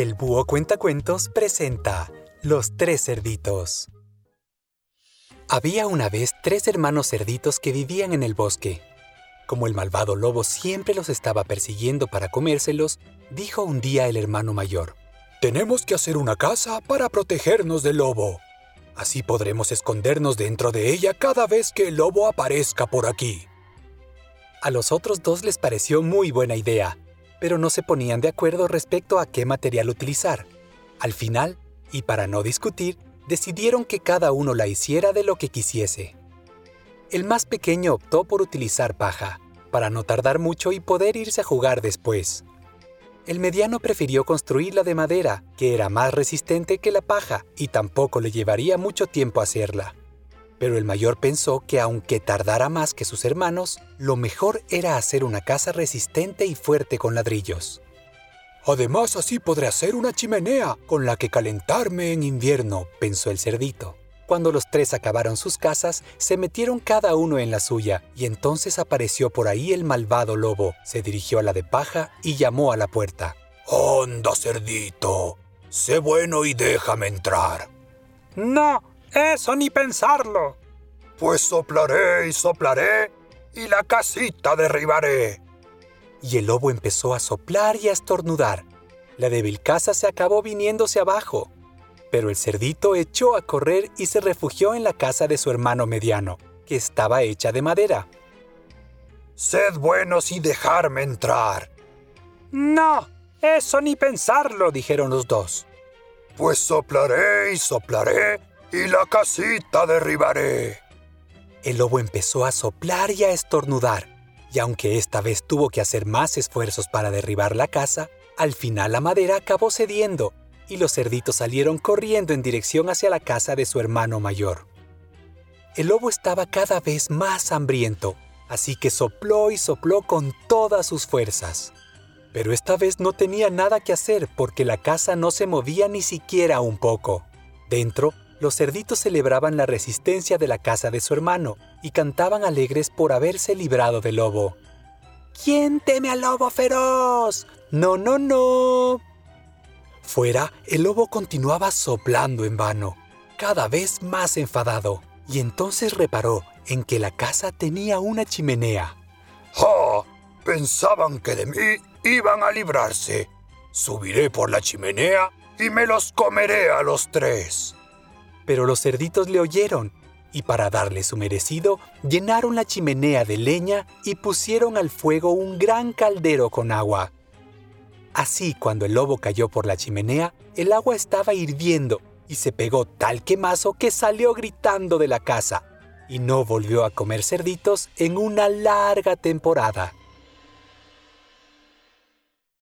El Búho Cuentacuentos presenta Los Tres Cerditos. Había una vez tres hermanos cerditos que vivían en el bosque. Como el malvado lobo siempre los estaba persiguiendo para comérselos, dijo un día el hermano mayor, Tenemos que hacer una casa para protegernos del lobo. Así podremos escondernos dentro de ella cada vez que el lobo aparezca por aquí. A los otros dos les pareció muy buena idea, pero no se ponían de acuerdo respecto a qué material utilizar. Al final, y para no discutir, decidieron que cada uno la hiciera de lo que quisiese. El más pequeño optó por utilizar paja, para no tardar mucho y poder irse a jugar después. El mediano prefirió construirla de madera, que era más resistente que la paja y tampoco le llevaría mucho tiempo hacerla. Pero el mayor pensó que aunque tardara más que sus hermanos, lo mejor era hacer una casa resistente y fuerte con ladrillos. Además, así podré hacer una chimenea con la que calentarme en invierno, pensó el cerdito. Cuando los tres acabaron sus casas, se metieron cada uno en la suya, y entonces apareció por ahí el malvado lobo, se dirigió a la de paja y llamó a la puerta. ¡Onda, cerdito! Sé bueno y déjame entrar. No, eso ni pensarlo. Pues soplaré y soplaré, y la casita derribaré. Y el lobo empezó a soplar y a estornudar. La débil casa se acabó viniéndose abajo pero el cerdito echó a correr y se refugió en la casa de su hermano mediano, que estaba hecha de madera. Sed buenos y dejarme entrar. No, eso ni pensarlo, dijeron los dos. Pues soplaré y soplaré y la casita derribaré. El lobo empezó a soplar y a estornudar, y aunque esta vez tuvo que hacer más esfuerzos para derribar la casa, al final la madera acabó cediendo y los cerditos salieron corriendo en dirección hacia la casa de su hermano mayor. El lobo estaba cada vez más hambriento, así que sopló y sopló con todas sus fuerzas. Pero esta vez no tenía nada que hacer porque la casa no se movía ni siquiera un poco. Dentro, los cerditos celebraban la resistencia de la casa de su hermano y cantaban alegres por haberse librado del lobo. ¿Quién teme al lobo feroz? No, no, no. Fuera, el lobo continuaba soplando en vano, cada vez más enfadado, y entonces reparó en que la casa tenía una chimenea. ¡Ah! Pensaban que de mí iban a librarse. Subiré por la chimenea y me los comeré a los tres. Pero los cerditos le oyeron, y para darle su merecido, llenaron la chimenea de leña y pusieron al fuego un gran caldero con agua. Así, cuando el lobo cayó por la chimenea, el agua estaba hirviendo y se pegó tal quemazo que salió gritando de la casa y no volvió a comer cerditos en una larga temporada.